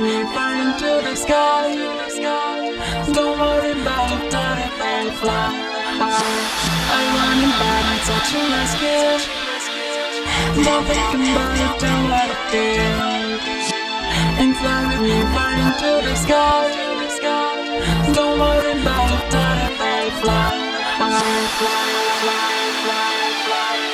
burning to the sky. Don't worry about it, don't even fly. I want running back, I'm touching my skin. Don't think about it, don't let it feel. And fly with me, burning to the sky. Don't worry about it, don't fly. Fly, fly, fly, fly, fly.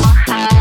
my heart.